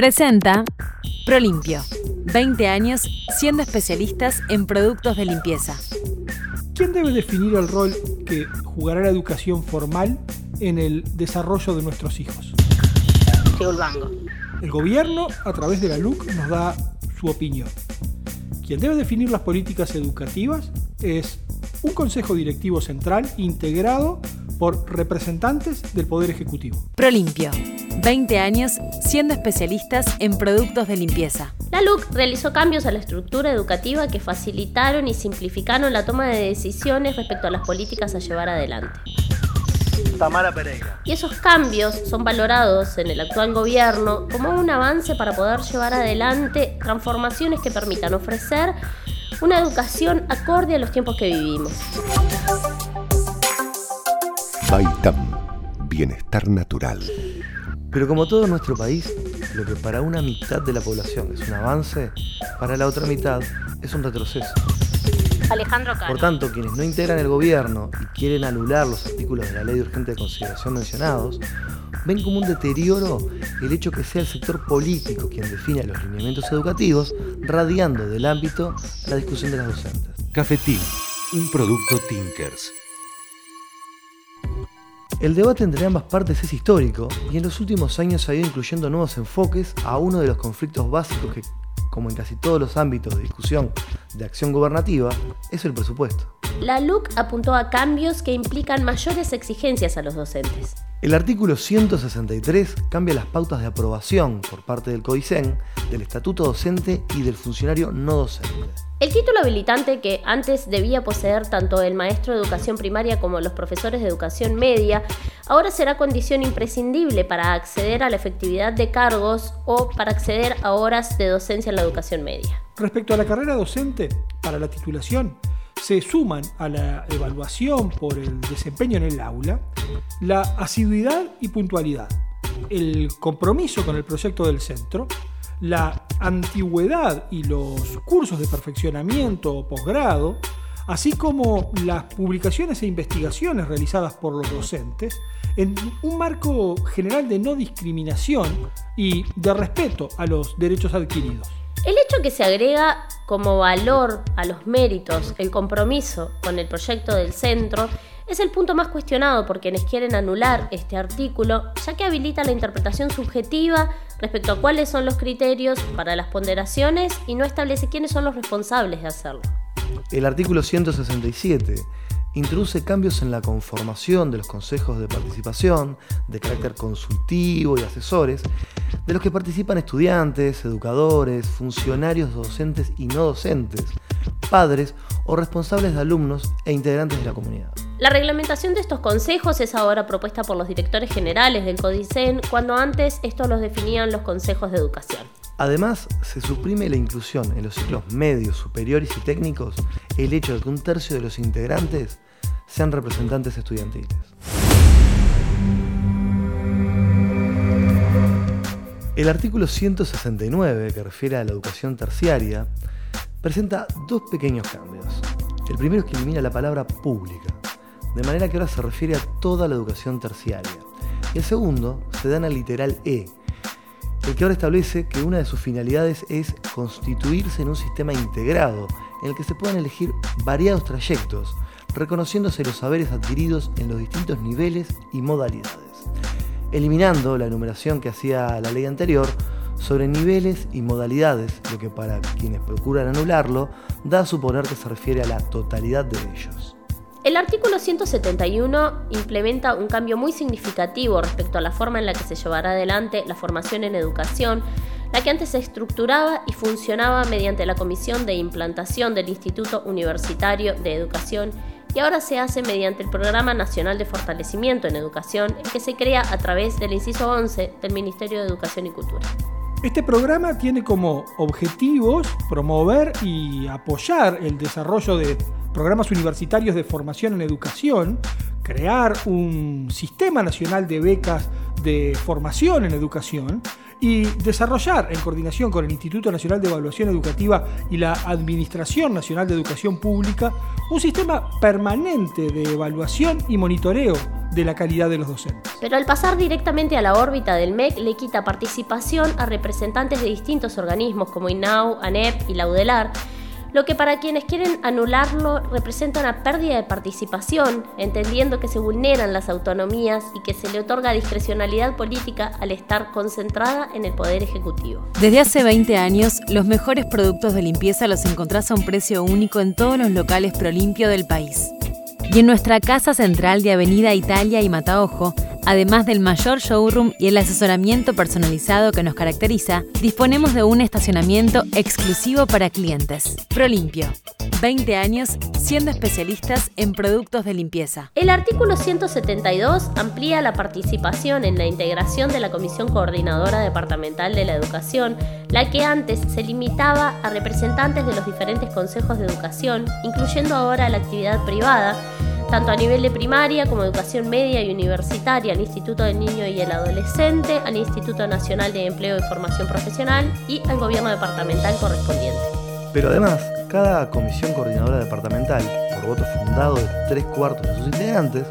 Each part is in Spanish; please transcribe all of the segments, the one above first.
Presenta Prolimpio. 20 años siendo especialistas en productos de limpieza. ¿Quién debe definir el rol que jugará la educación formal en el desarrollo de nuestros hijos? El gobierno, a través de la LUC, nos da su opinión. Quien debe definir las políticas educativas es un Consejo Directivo Central integrado por representantes del Poder Ejecutivo. Prolimpio. 20 años siendo especialistas en productos de limpieza. La LUC realizó cambios a la estructura educativa que facilitaron y simplificaron la toma de decisiones respecto a las políticas a llevar adelante. Tamara Pereira. Y esos cambios son valorados en el actual gobierno como un avance para poder llevar adelante transformaciones que permitan ofrecer una educación acorde a los tiempos que vivimos. Baitam, bienestar natural. Pero como todo nuestro país, lo que para una mitad de la población es un avance, para la otra mitad es un retroceso. Alejandro Cano. Por tanto, quienes no integran el gobierno y quieren anular los artículos de la ley de urgente consideración mencionados, ven como un deterioro el hecho que sea el sector político quien define los lineamientos educativos, radiando del ámbito la discusión de las docentes. Cafetín, un producto Tinkers. El debate entre ambas partes es histórico y en los últimos años ha ido incluyendo nuevos enfoques a uno de los conflictos básicos que, como en casi todos los ámbitos de discusión de acción gobernativa, es el presupuesto. La LUC apuntó a cambios que implican mayores exigencias a los docentes. El artículo 163 cambia las pautas de aprobación por parte del CODICEN, del estatuto docente y del funcionario no docente. El título habilitante que antes debía poseer tanto el maestro de educación primaria como los profesores de educación media, ahora será condición imprescindible para acceder a la efectividad de cargos o para acceder a horas de docencia en la educación media. Respecto a la carrera docente, para la titulación, se suman a la evaluación por el desempeño en el aula la asiduidad y puntualidad, el compromiso con el proyecto del centro, la antigüedad y los cursos de perfeccionamiento o posgrado, así como las publicaciones e investigaciones realizadas por los docentes, en un marco general de no discriminación y de respeto a los derechos adquiridos. El hecho que se agrega como valor a los méritos el compromiso con el proyecto del centro es el punto más cuestionado por quienes quieren anular este artículo, ya que habilita la interpretación subjetiva respecto a cuáles son los criterios para las ponderaciones y no establece quiénes son los responsables de hacerlo. El artículo 167 introduce cambios en la conformación de los consejos de participación de carácter consultivo y asesores, de los que participan estudiantes, educadores, funcionarios docentes y no docentes, padres o responsables de alumnos e integrantes de la comunidad. La reglamentación de estos consejos es ahora propuesta por los directores generales del CODICEN, cuando antes estos los definían los consejos de educación. Además, se suprime la inclusión en los ciclos medios, superiores y técnicos el hecho de que un tercio de los integrantes sean representantes estudiantiles. El artículo 169, que refiere a la educación terciaria, presenta dos pequeños cambios. El primero es que elimina la palabra pública, de manera que ahora se refiere a toda la educación terciaria. Y el segundo se da en el literal E, el que ahora establece que una de sus finalidades es constituirse en un sistema integrado en el que se puedan elegir variados trayectos, reconociéndose los saberes adquiridos en los distintos niveles y modalidades, eliminando la enumeración que hacía la ley anterior sobre niveles y modalidades, lo que para quienes procuran anularlo da a suponer que se refiere a la totalidad de ellos. El artículo 171 implementa un cambio muy significativo respecto a la forma en la que se llevará adelante la formación en educación, la que antes se estructuraba y funcionaba mediante la Comisión de Implantación del Instituto Universitario de Educación y ahora se hace mediante el Programa Nacional de Fortalecimiento en Educación, que se crea a través del inciso 11 del Ministerio de Educación y Cultura. Este programa tiene como objetivos promover y apoyar el desarrollo de programas universitarios de formación en educación, crear un sistema nacional de becas de formación en educación y desarrollar, en coordinación con el Instituto Nacional de Evaluación Educativa y la Administración Nacional de Educación Pública, un sistema permanente de evaluación y monitoreo de la calidad de los docentes. Pero al pasar directamente a la órbita del MEC le quita participación a representantes de distintos organismos como INAU, ANEP y la UDELAR, lo que para quienes quieren anularlo representa una pérdida de participación, entendiendo que se vulneran las autonomías y que se le otorga discrecionalidad política al estar concentrada en el Poder Ejecutivo. Desde hace 20 años, los mejores productos de limpieza los encontrás a un precio único en todos los locales Prolimpio del país. Y en nuestra casa central de Avenida Italia y Mataojo, Además del mayor showroom y el asesoramiento personalizado que nos caracteriza, disponemos de un estacionamiento exclusivo para clientes. Prolimpio. 20 años siendo especialistas en productos de limpieza. El artículo 172 amplía la participación en la integración de la Comisión Coordinadora Departamental de la Educación, la que antes se limitaba a representantes de los diferentes consejos de educación, incluyendo ahora la actividad privada, tanto a nivel de primaria como educación media y universitaria, al Instituto del Niño y el Adolescente, al Instituto Nacional de Empleo y Formación Profesional y al gobierno departamental correspondiente. Pero además, cada comisión coordinadora departamental, por voto fundado de tres cuartos de sus integrantes,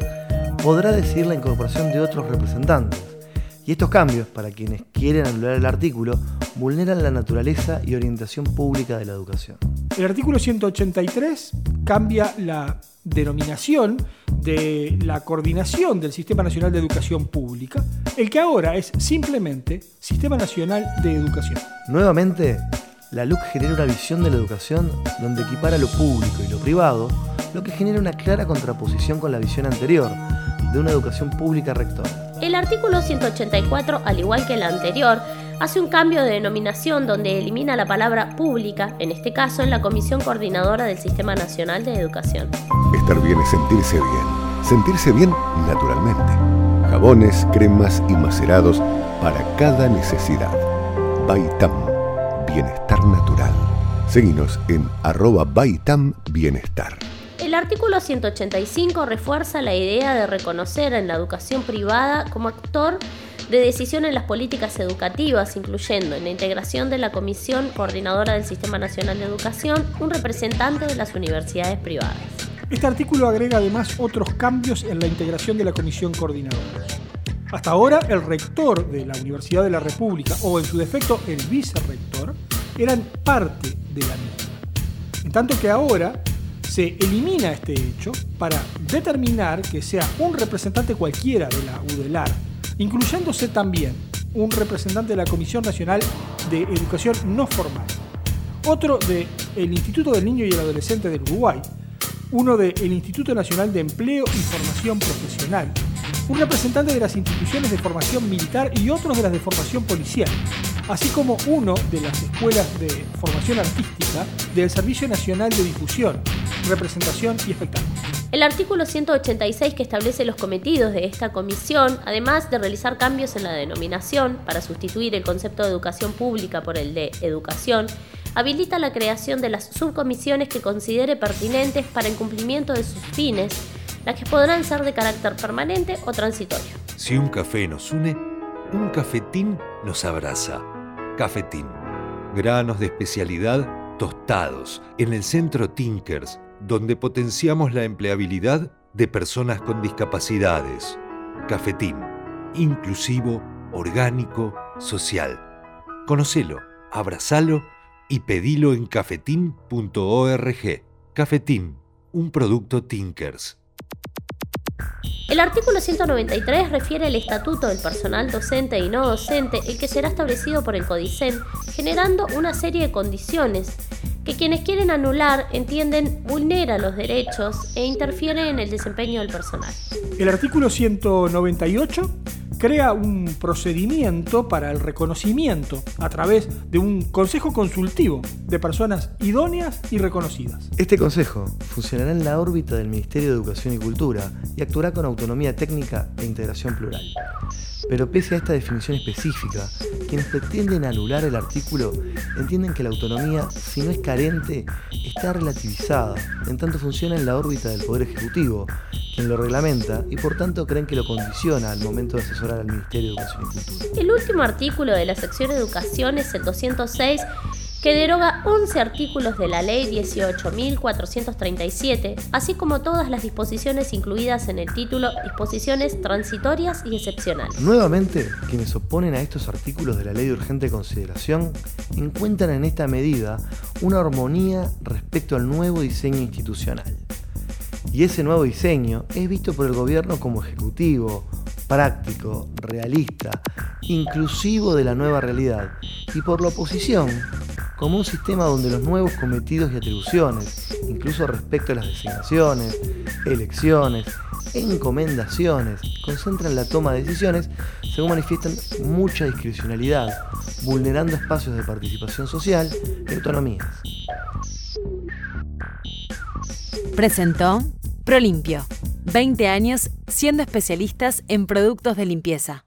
podrá decidir la incorporación de otros representantes. Y estos cambios, para quienes quieren anular el artículo, vulneran la naturaleza y orientación pública de la educación. El artículo 183 cambia la denominación de la coordinación del Sistema Nacional de Educación Pública, el que ahora es simplemente Sistema Nacional de Educación. Nuevamente, la LUC genera una visión de la educación donde equipara lo público y lo privado, lo que genera una clara contraposición con la visión anterior de una educación pública rectora. El artículo 184, al igual que el anterior, hace un cambio de denominación donde elimina la palabra pública, en este caso en la Comisión Coordinadora del Sistema Nacional de Educación. Estar bien es sentirse bien. Sentirse bien naturalmente. Jabones, cremas y macerados para cada necesidad. Baitam, bienestar natural. Seguinos en arroba Baitam Bienestar. El artículo 185 refuerza la idea de reconocer en la educación privada como actor de decisión en las políticas educativas, incluyendo en la integración de la Comisión Coordinadora del Sistema Nacional de Educación un representante de las universidades privadas. Este artículo agrega además otros cambios en la integración de la Comisión Coordinadora. Hasta ahora, el rector de la Universidad de la República, o en su defecto el vicerrector, eran parte de la misma. En tanto que ahora se elimina este hecho para determinar que sea un representante cualquiera de la UDELAR incluyéndose también un representante de la Comisión Nacional de Educación No Formal, otro del Instituto del Niño y el Adolescente del Uruguay, uno del Instituto Nacional de Empleo y Formación Profesional, un representante de las instituciones de formación militar y otros de las de formación policial, así como uno de las escuelas de formación artística del Servicio Nacional de Difusión, Representación y Espectáculo. El artículo 186 que establece los cometidos de esta comisión, además de realizar cambios en la denominación para sustituir el concepto de educación pública por el de educación, habilita la creación de las subcomisiones que considere pertinentes para el cumplimiento de sus fines, las que podrán ser de carácter permanente o transitorio. Si un café nos une, un cafetín nos abraza. Cafetín. Granos de especialidad tostados en el centro Tinkers donde potenciamos la empleabilidad de personas con discapacidades. Cafetín, inclusivo, orgánico, social. Conocelo, abrazalo y pedilo en cafetín.org. Cafetín, un producto Tinkers. El artículo 193 refiere al estatuto del personal docente y no docente, el que será establecido por el CODICEN, generando una serie de condiciones que quienes quieren anular entienden vulnera los derechos e interfiere en el desempeño del personal. El artículo 198 crea un procedimiento para el reconocimiento a través de un consejo consultivo de personas idóneas y reconocidas. Este consejo funcionará en la órbita del Ministerio de Educación y Cultura y actuará con autonomía técnica e integración plural. Pero pese a esta definición específica, quienes pretenden anular el artículo entienden que la autonomía, si no es carente, está relativizada, en tanto funciona en la órbita del Poder Ejecutivo, quien lo reglamenta y por tanto creen que lo condiciona al momento de asesorar al Ministerio de Educación y Cultura. El último artículo de la sección Educación es el 206 que deroga 11 artículos de la Ley 18.437, así como todas las disposiciones incluidas en el título Disposiciones transitorias y excepcionales. Nuevamente, quienes oponen a estos artículos de la Ley de Urgente Consideración encuentran en esta medida una armonía respecto al nuevo diseño institucional. Y ese nuevo diseño es visto por el gobierno como ejecutivo, práctico, realista, inclusivo de la nueva realidad, y por la oposición como un sistema donde los nuevos cometidos y atribuciones, incluso respecto a las designaciones, elecciones, encomendaciones, concentran la toma de decisiones, según manifiestan mucha discrecionalidad, vulnerando espacios de participación social y autonomías. Presentó Prolimpio. 20 años siendo especialistas en productos de limpieza.